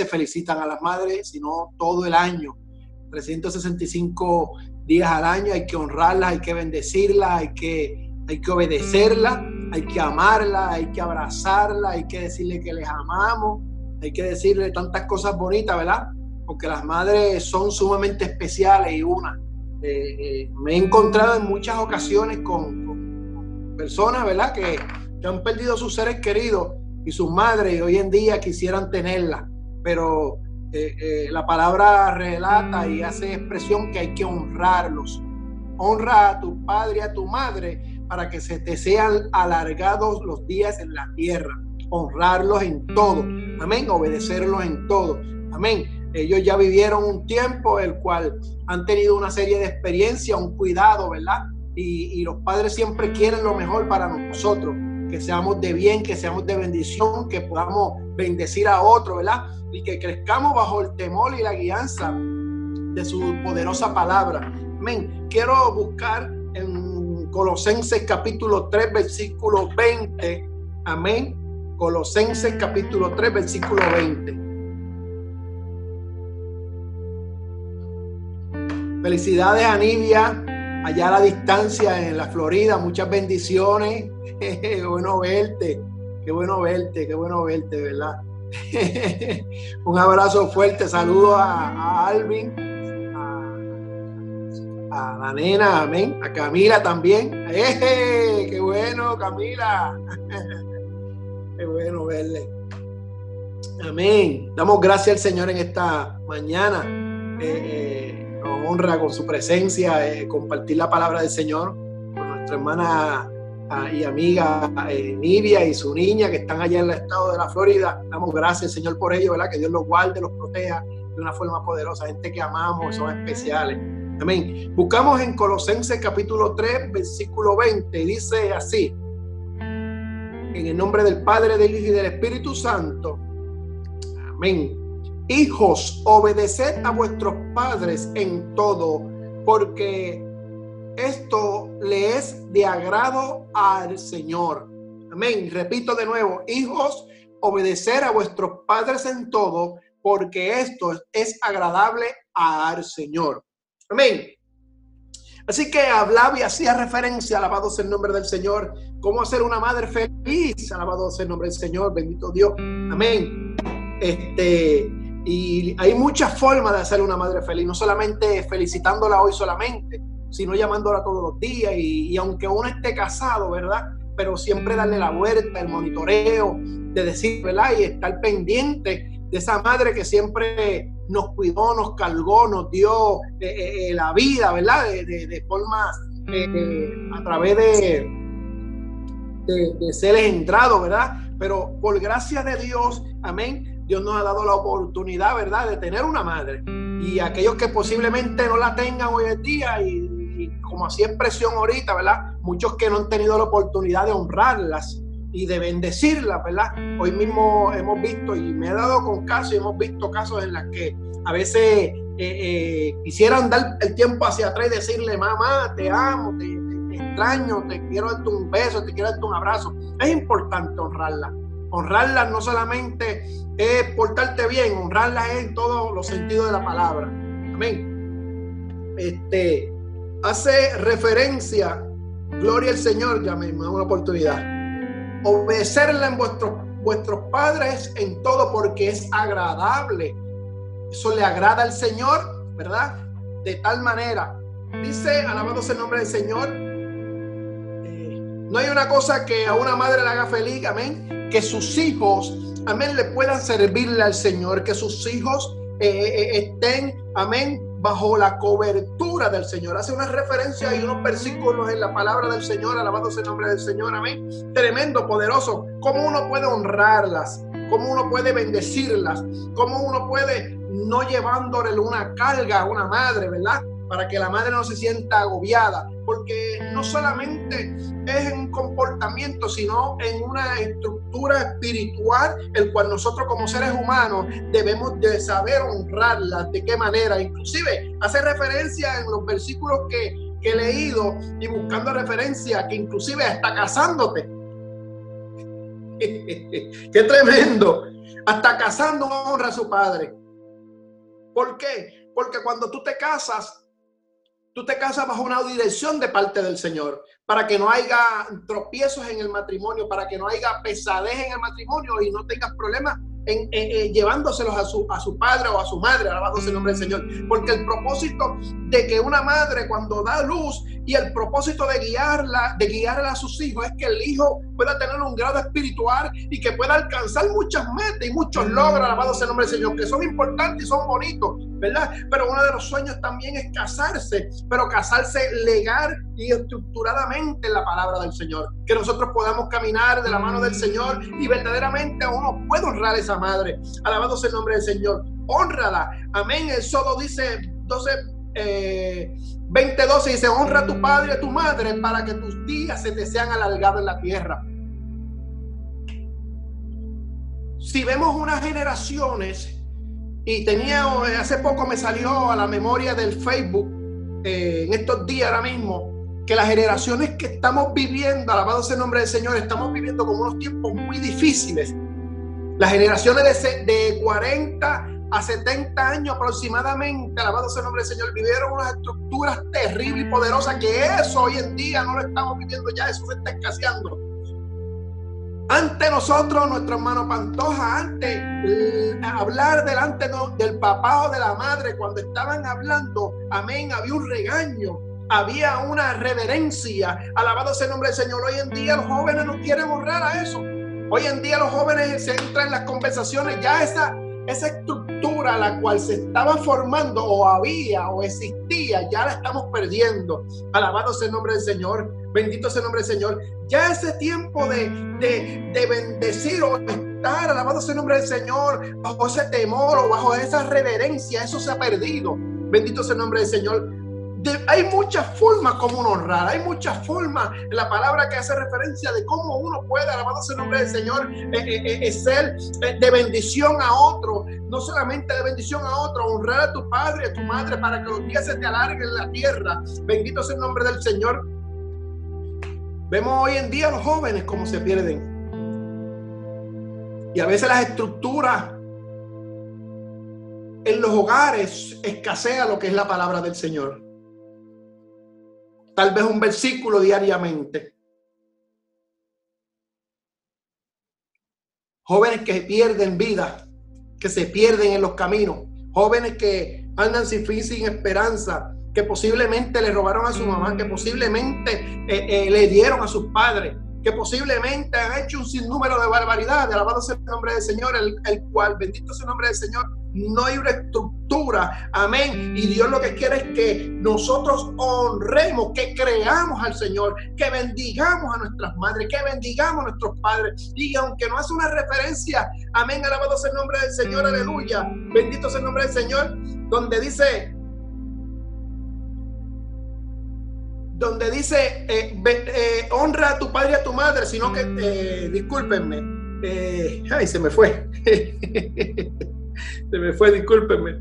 se felicitan a las madres, sino todo el año. 365 días al año hay que honrarlas, hay que bendecirlas, hay que, hay que obedecerlas, hay que amarlas, hay que abrazarlas, hay que decirle que les amamos, hay que decirle tantas cosas bonitas, ¿verdad? Porque las madres son sumamente especiales y una. Eh, eh, me he encontrado en muchas ocasiones con, personas, ¿verdad? Que, que han perdido sus seres queridos y sus madres y hoy en día quisieran tenerla, pero eh, eh, la palabra relata y hace expresión que hay que honrarlos. Honra a tu padre y a tu madre para que se te sean alargados los días en la tierra. Honrarlos en todo. Amén. Obedecerlos en todo. Amén. Ellos ya vivieron un tiempo el cual han tenido una serie de experiencias, un cuidado, ¿verdad? y los padres siempre quieren lo mejor para nosotros que seamos de bien, que seamos de bendición, que podamos bendecir a otro, ¿verdad? Y que crezcamos bajo el temor y la guianza de su poderosa palabra. Amén. Quiero buscar en Colosenses capítulo 3, versículo 20. Amén. Colosenses capítulo 3, versículo 20. Felicidades a Nivia, allá a la distancia en la Florida. Muchas bendiciones. qué bueno verte, qué bueno verte, qué bueno verte, ¿verdad? Un abrazo fuerte, saludo a, Alvin, a, la nena, amén, a Camila también. ¡Eh! ¡Qué bueno, Camila! ¡Qué bueno verle! Amén. Damos gracias al Señor en esta mañana. Eh, eh, honra con su presencia, eh, compartir la palabra del Señor con nuestra hermana y amiga eh, Nivia y su niña que están allá en el estado de la Florida. Damos gracias, Señor, por ello, ¿verdad? Que Dios los guarde, los proteja de una forma poderosa. Gente que amamos, son especiales. Amén. Buscamos en Colosenses capítulo 3, versículo 20. Dice así. En el nombre del Padre, del Hijo y del Espíritu Santo. Amén. Hijos, obedeced a vuestros padres en todo, porque esto le es de agrado al Señor. Amén. Repito de nuevo, hijos, obedecer a vuestros padres en todo, porque esto es agradable al Señor. Amén. Así que hablaba y hacía referencia, alabado sea el nombre del Señor, cómo hacer una madre feliz, alabado sea el nombre del Señor, bendito Dios. Amén. Este, y hay muchas formas de hacer una madre feliz, no solamente felicitándola hoy solamente, sino llamándola todos los días y, aunque uno esté casado, ¿verdad? Pero siempre darle la vuelta, el monitoreo, de decir, ¿verdad? Y estar pendiente de esa madre que siempre nos cuidó, nos cargó, nos dio eh, eh, eh, la vida, ¿verdad? De, de, forma, a través de, de, de seres entrados, ¿verdad? Pero por gracia de Dios, amén, Dios nos ha dado la oportunidad, ¿verdad?, de tener una madre. Y aquellos que posiblemente no la tengan hoy en día y como hacía expresión ahorita, ¿verdad? Muchos que no han tenido la oportunidad de honrarlas y de bendecirlas, ¿verdad? Hoy mismo hemos visto, y me he dado con casos, y hemos visto casos en los que a veces eh, eh, quisieran dar el tiempo hacia atrás y decirle, mamá, te amo, te, extraño, te quiero darte un beso, te quiero darte un abrazo. Es importante honrarlas. Honrarlas no solamente es portarte bien, honrarlas es en todos los sentidos de la palabra. Amén. Este, hace referencia, gloria al Señor, ya me da una oportunidad, obedecerle en vuestros, vuestros padres en todo porque es agradable. Eso le agrada al Señor, ¿verdad? De tal manera, dice, alabado el nombre del Señor, no hay una cosa que a una madre le haga feliz, amén, que sus hijos, amén, le puedan servirle al Señor, que sus hijos eh, eh, estén, amén, bajo la cobertura del Señor. Hace una referencia y unos versículos en la palabra del Señor, alabándose el nombre del Señor, amén. Tremendo, poderoso. ¿Cómo uno puede honrarlas? ¿Cómo uno puede bendecirlas? ¿Cómo uno puede no llevándole una carga a una madre, verdad? para que la madre no se sienta agobiada, porque no solamente es en comportamiento, sino en una estructura espiritual, el cual nosotros como seres humanos debemos de saber honrarla, de qué manera. Inclusive hace referencia en los versículos que, que he leído y buscando referencia, que inclusive hasta casándote. Qué tremendo. Hasta casando honra a su padre. ¿Por qué? Porque cuando tú te casas, tú te casas bajo una dirección de parte del Señor, para que no haya tropiezos en el matrimonio, para que no haya pesadez en el matrimonio y no tengas problemas en, llevándoselos a su, a su padre o a su madre, alabado sea el nombre del Señor. Porque el propósito de que una madre cuando da luz y el propósito de guiarla, de guiarla a sus hijos es que el hijo pueda tener un grado espiritual y que pueda alcanzar muchas metas y muchos logros, alabado sea el nombre del Señor, que son importantes y son bonitos, ¿verdad? Pero uno de los sueños también es casarse, pero casarse legal y estructuradamente en la palabra del Señor. Que nosotros podamos caminar de la mano del Señor y verdaderamente uno puede honrar a esa madre. Alabado sea el nombre del Señor. Honrala. Amén. El solo dice 12. Eh, 20:12 dice, honra a tu padre y a tu madre para que tus días se te sean alargados en la tierra. Si vemos unas generaciones, y tenía, hace poco me salió a la memoria del Facebook, eh, en estos días ahora mismo, que las generaciones que estamos viviendo, alabado sea el nombre del Señor, estamos viviendo como unos tiempos muy difíciles. Las generaciones de, de 40 a 70 años aproximadamente, alabado sea el nombre del Señor, vivieron unas estructuras terribles y poderosas que eso hoy en día no lo estamos viviendo ya, eso se está escaseando. Ante nosotros, nuestro hermano Pantoja, antes eh, hablar delante del papá o de la madre, cuando estaban hablando, amén, había un regaño, había una reverencia. Alabado sea el nombre del Señor. Hoy en día los jóvenes no quieren honrar a eso. Hoy en día los jóvenes se entran en las conversaciones, ya esa esa estructura la cual se estaba formando o había o existía, ya la estamos perdiendo. Alabado sea el nombre del Señor, bendito sea el nombre del Señor. Ya ese tiempo de, de, de bendecir o estar, alabado sea el nombre del Señor, bajo ese temor o bajo esa reverencia, eso se ha perdido. Bendito sea el nombre del Señor hay muchas formas como uno honrar, hay muchas formas en la palabra que hace referencia de cómo uno puede, alabado sea el nombre del Señor, eh, eh, eh, ser de bendición a otro, no solamente de bendición a otro, honrar a tu padre a tu madre para que los días se te alarguen en la tierra. Bendito sea el nombre del Señor. Vemos hoy en día los jóvenes cómo se pierden. Y a veces las estructuras en los hogares escasea lo que es la palabra del Señor tal vez un versículo diariamente. Jóvenes que pierden vida, que se pierden en los caminos, jóvenes que andan sin fin, sin esperanza, que posiblemente le robaron a su mamá, que posiblemente eh, eh, le dieron a sus padres, que posiblemente han hecho un sinnúmero de barbaridades. Alabado sea el nombre del Señor, el, el cual, bendito sea el nombre del Señor, no hay una estructura. Amén. Y Dios lo que quiere es que nosotros honremos, que creamos al Señor, que bendigamos a nuestras madres, que bendigamos a nuestros padres. Y aunque no hace una referencia, amén, alabado sea el nombre del Señor, aleluya. Bendito sea el nombre del Señor, donde dice, donde dice, eh, eh, honra a tu padre y a tu madre, sino que, eh, discúlpenme, ay, se me fue. Se me fue, discúlpenme.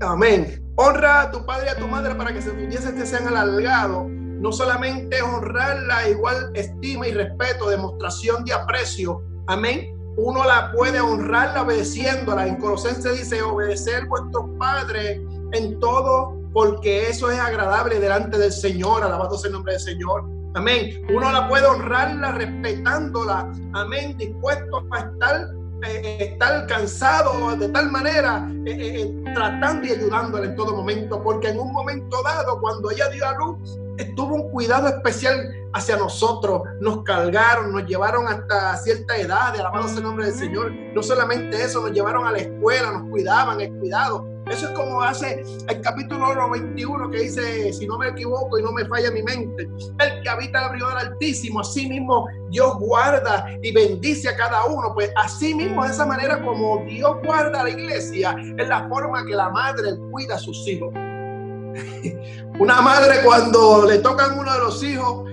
Amén. Honra a tu padre y a tu madre para que sus días te sean alargados. No solamente honrarla, igual estima y respeto, demostración de aprecio. Amén. Uno la puede honrarla obedeciéndola. En Colosenses dice, obedecer vuestros padres en todo, porque eso es agradable delante del Señor. Alabado sea el nombre del Señor. Amén. Uno la puede honrarla respetándola. Amén. Dispuesto a estar estar cansado de tal manera, eh, eh, tratando y ayudándole en todo momento, porque en un momento dado, cuando ella dio a luz, estuvo un cuidado especial hacia nosotros, nos cargaron, nos llevaron hasta cierta edad, alabado sea el nombre del Señor. No solamente eso, nos llevaron a la escuela, nos cuidaban, el cuidado. Eso es como hace el capítulo 21 que dice, si no me equivoco y no me falla mi mente, el que habita el abrigo del Altísimo, así mismo Dios guarda y bendice a cada uno. Pues así mismo, de esa manera como Dios guarda la iglesia, es la forma que la madre cuida a sus hijos. Una madre cuando le tocan uno de los hijos,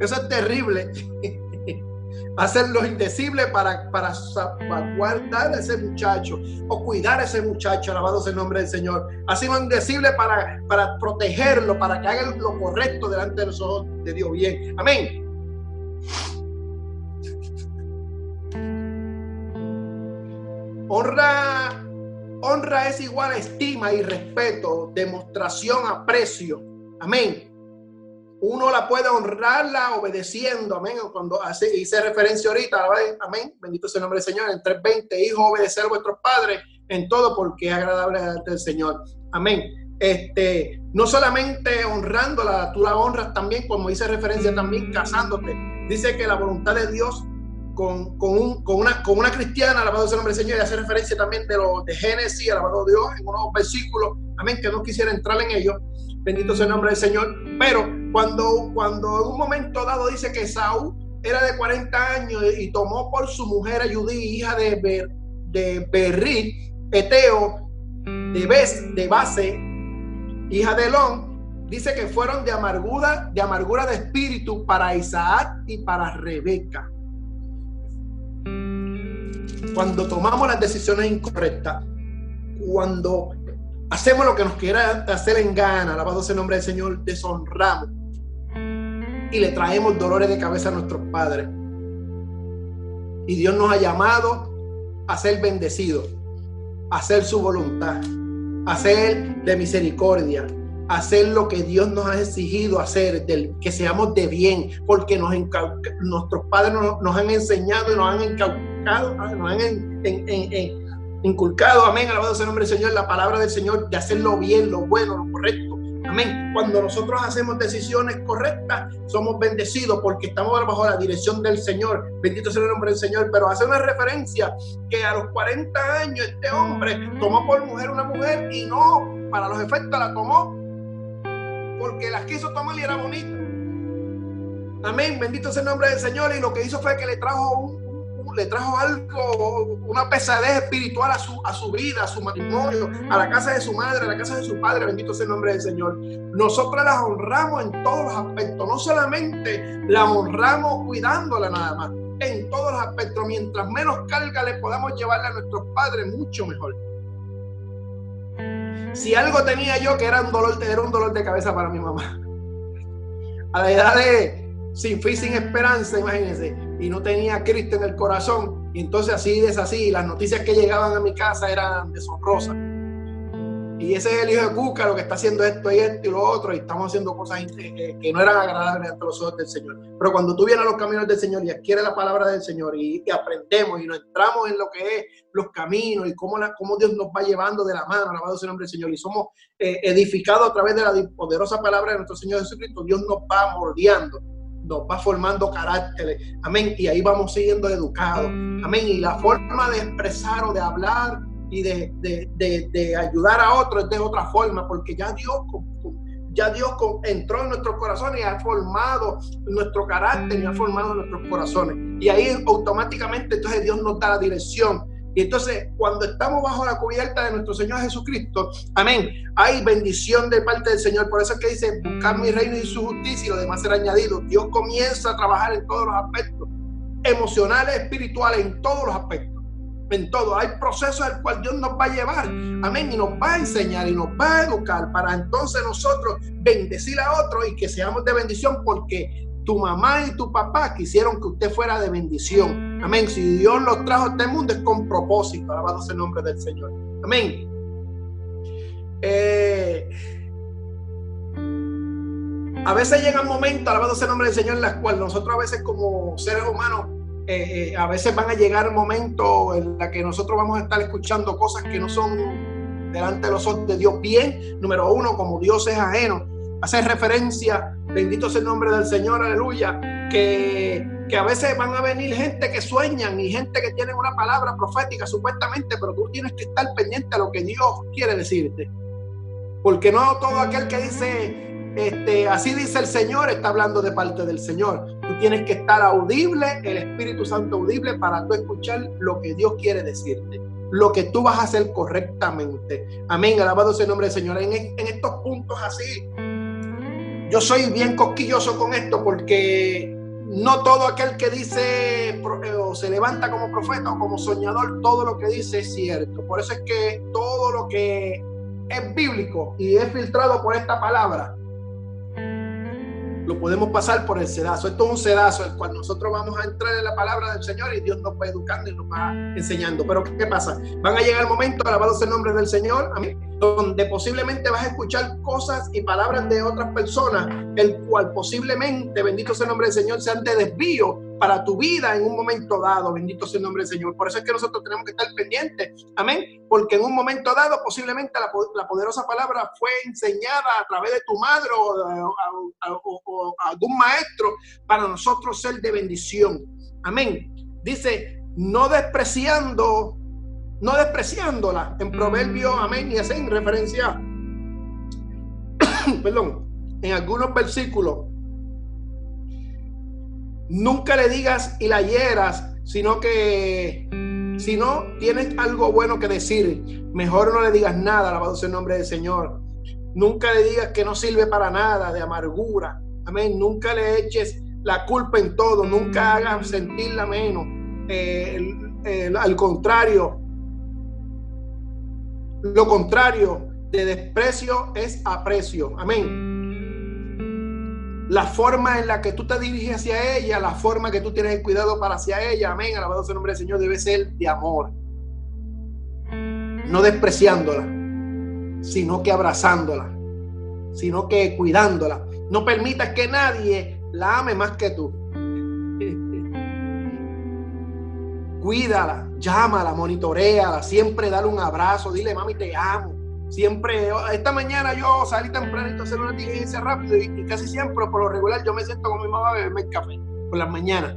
eso es terrible. hacer lo indecible para, para, guardar a ese muchacho o cuidar a ese muchacho, alabado el nombre del Señor. Así lo indecible para, para protegerlo, para que haga lo correcto delante de nosotros, de Dios bien. Amén. Honra, honra es igual a estima y respeto, demostración, aprecio. Amén. Uno la puede honrarla obedeciendo, amén. Cuando hice referencia ahorita, amén. Bendito sea el nombre del Señor. En 3.20, hijos, obedecer a vuestros padres en todo porque es agradable delante del Señor. Amén. Este, no solamente honrándola, tú la honras también, como dice referencia también, casándote. Dice que la voluntad de Dios con, con, una, con una cristiana, alabado sea el nombre del Señor, y hace referencia también de, lo, de Génesis, alabado Dios, en unos versículos, amén, que no quisiera entrar en ellos, bendito sea el nombre del Señor, pero cuando, cuando en un momento dado dice que Saúl era de 40 años y tomó por su mujer a Judí, hija de, Ber, de Berri, Eteo, de Bes, de Base, hija de Elón, dice que fueron de amargura, de amargura de espíritu para Isaac y para Rebeca. Cuando tomamos las decisiones incorrectas, cuando hacemos lo que nos quiera hacer en gana, alabado sea el nombre del Señor, deshonramos y le traemos dolores de cabeza a nuestros padres. Y Dios nos ha llamado a ser bendecidos, a hacer su voluntad, a ser de misericordia, a hacer lo que Dios nos ha exigido hacer, del, que seamos de bien, porque nos nuestros padres nos, han enseñado y nos han encaucado nos han inculcado, amén, alabado sea el nombre del Señor, la palabra del Señor, de hacerlo bien, lo bueno, lo correcto. Amén. Cuando nosotros hacemos decisiones correctas, somos bendecidos porque estamos bajo la dirección del Señor. Bendito sea el nombre del Señor. Pero hace una referencia que a los 40 años este hombre tomó por mujer una mujer y no, para los efectos la tomó porque las quiso tomar y era bonita. Amén. Bendito sea el nombre del Señor. Y lo que hizo fue que le trajo un, le trajo algo, una pesadez espiritual a su, a su vida, a su matrimonio, a la casa de su madre, a la casa de su padre, bendito sea el nombre del Señor. Nosotros las honramos en todos los aspectos, no solamente la honramos cuidándola nada más, en todos los aspectos, mientras menos carga le podamos llevarle a nuestros padres, mucho mejor. Si algo tenía yo que era un dolor, era un dolor de cabeza para mi mamá. A la edad de sin y sin esperanza, imagínense, y no tenía Cristo en el corazón, y entonces así es así, las noticias que llegaban a mi casa eran deshonrosas. Y ese es el hijo de Cuca lo que está haciendo esto y esto y lo otro, y estamos haciendo cosas que, no eran agradables ante los ojos del Señor. Pero cuando tú vienes a los caminos del Señor y adquieres la palabra del Señor y, aprendemos y nos entramos en lo que es los caminos y cómo, cómo Dios nos va llevando de la mano, alabado sea el nombre del Señor, y somos eh, edificados a través de la poderosa palabra de nuestro Señor Jesucristo, Dios nos va moldeando nos va formando carácter. Amén. Y ahí vamos siendo educados. Amén. Y la forma de expresar o de hablar y de, de, de, ayudar a otros es de otra forma, porque ya Dios, ya Dios entró en nuestros corazones y ha formado nuestro carácter y ha formado nuestros corazones. Y ahí automáticamente entonces Dios nos da la dirección y entonces, cuando estamos bajo la cubierta de nuestro Señor Jesucristo, amén, hay bendición de parte del Señor. Por eso es que dice, buscar mi reino y su justicia y lo demás será añadido. Dios comienza a trabajar en todos los aspectos, emocionales, espirituales, en todos los aspectos. En todo, hay procesos al cual Dios nos va a llevar, amén, y nos va a enseñar y nos va a educar para entonces nosotros bendecir a otros y que seamos de bendición porque tu mamá y tu papá quisieron que usted fuera de bendición. Amén. Si Dios los trajo a este mundo es con propósito. Alabado sea el nombre del Señor. Amén. Eh, a veces llegan momentos, alabado sea el nombre del Señor, en los cuales nosotros a veces como seres humanos, eh, eh, a veces van a llegar momentos en los que nosotros vamos a estar escuchando cosas que no son delante de los ojos de Dios bien. Número uno, como Dios es ajeno hace referencia, bendito sea el nombre del Señor, aleluya, que, que a veces van a venir gente que sueñan y gente que tiene una palabra profética supuestamente, pero tú tienes que estar pendiente a lo que Dios quiere decirte. Porque no todo aquel que dice, este, así dice el Señor, está hablando de parte del Señor. Tú tienes que estar audible, el Espíritu Santo audible, para tú escuchar lo que Dios quiere decirte lo que tú vas a hacer correctamente. Amén. Alabado sea el nombre del Señor. En, en estos puntos así, yo soy bien cosquilloso con esto porque no todo aquel que dice eh, o se levanta como profeta o como soñador, todo lo que dice es cierto. Por eso es que todo lo que es bíblico y es filtrado por esta palabra lo podemos pasar por el sedazo. Esto es un sedazo, el cual nosotros vamos a entrar en la palabra del Señor y Dios nos va educando y nos va enseñando. Pero ¿qué pasa? Van a llegar el momento, alabado sea el nombre del Señor, donde posiblemente vas a escuchar cosas y palabras de otras personas, el cual posiblemente, bendito sea el nombre del Señor, sean de desvío para tu vida en un momento dado. Bendito sea el nombre del Señor. Por eso es que nosotros tenemos que estar pendientes. Amén. Porque en un momento dado posiblemente la, poderosa palabra fue enseñada a través de tu madre o, algún maestro para nosotros ser de bendición. Amén. Dice, no despreciando, no despreciándola. En proverbio, amén, y así en referencia, perdón, en algunos versículos nunca le digas y la hieras, sino que si no tienes algo bueno que decir, mejor no le digas nada, alabado sea el nombre del Señor. Nunca le digas que no sirve para nada, de amargura. Amén. Nunca le eches la culpa en todo, nunca hagas sentirla menos. Eh, al contrario, lo contrario de desprecio es aprecio. Amén la forma en la que tú te diriges hacia ella, la forma que tú tienes el cuidado para hacia ella, amén, alabado sea el nombre del Señor, debe ser de amor. No despreciándola, sino que abrazándola, sino que cuidándola. No permitas que nadie la ame más que tú. Cuídala, llámala, monitoreala, siempre dale un abrazo, dile, mami, te amo Siempre, esta mañana yo salí tempranito a hacer una diligencia rápido y, casi siempre, por lo regular, yo me siento con mi mamá a beberme el café por las mañanas.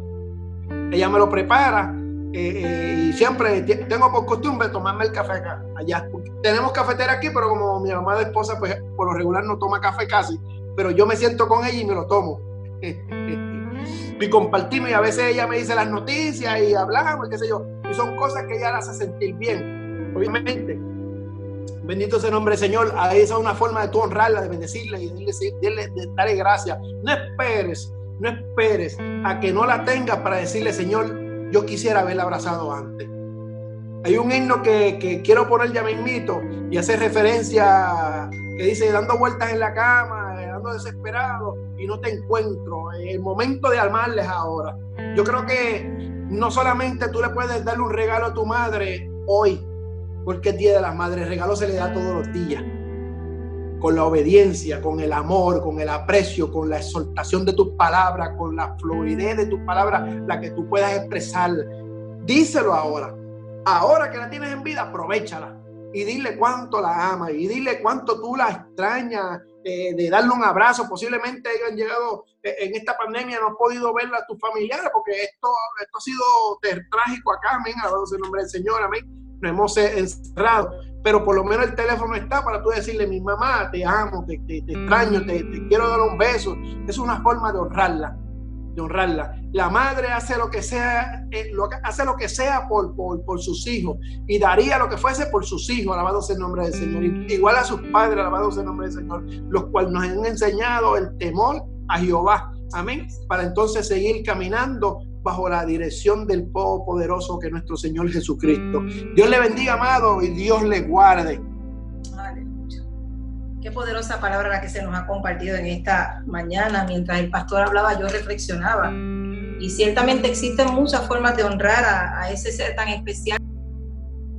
Ella me lo prepara eh, eh, y siempre tengo por costumbre tomarme el café acá, allá. Tenemos cafetera aquí, pero como mi mamá de esposa, pues por lo regular no toma café casi, pero yo me siento con ella y me lo tomo. y compartimos y a veces ella me dice las noticias y hablamos, qué sé yo, y son cosas que ella la hace sentir bien, obviamente Bendito sea el nombre Señor. Ahí esa es una forma de tú honrarla, de bendecirla y de, darle gracias. No esperes, no esperes a que no la tengas para decirle, Señor, yo quisiera haberla abrazado antes. Hay un himno que, quiero poner ya mismito y hace referencia que dice, dando vueltas en la cama, dando desesperado y no te encuentro. El momento de armarles ahora. Yo creo que no solamente tú le puedes darle un regalo a tu madre hoy, porque el Día de las Madres, regalo se le da todos los días. Con la obediencia, con el amor, con el aprecio, con la exaltación de tus palabras, con la fluidez de tus palabras, la que tú puedas expresar. Díselo ahora. Ahora que la tienes en vida, aprovechala. Y dile cuánto la amas y dile cuánto tú la extrañas, eh, de darle un abrazo. Posiblemente hayan llegado eh, en esta pandemia, no has podido verla a tus familiares, porque esto, esto ha sido trágico acá, amén, alabado el nombre del Señor, amén nos hemos encerrado, pero por lo menos el teléfono está para tú decirle, mi mamá, te amo, te, extraño, te, quiero dar un beso. Es una forma de honrarla, de honrarla. La madre hace lo que sea, eh, lo, hace lo que sea por, por, sus hijos y daría lo que fuese por sus hijos, alabado sea el nombre del Señor. Igual a sus padres, alabado sea el nombre del Señor, los cuales nos han enseñado el temor a Jehová. Amén. Para entonces seguir caminando bajo la dirección del Poderoso que es nuestro Señor Jesucristo. Dios le bendiga, amado, y Dios le guarde. Aleluya. Qué poderosa palabra la que se nos ha compartido en esta mañana. Mientras el pastor hablaba, yo reflexionaba. Y ciertamente existen muchas formas de honrar a, a ese ser tan especial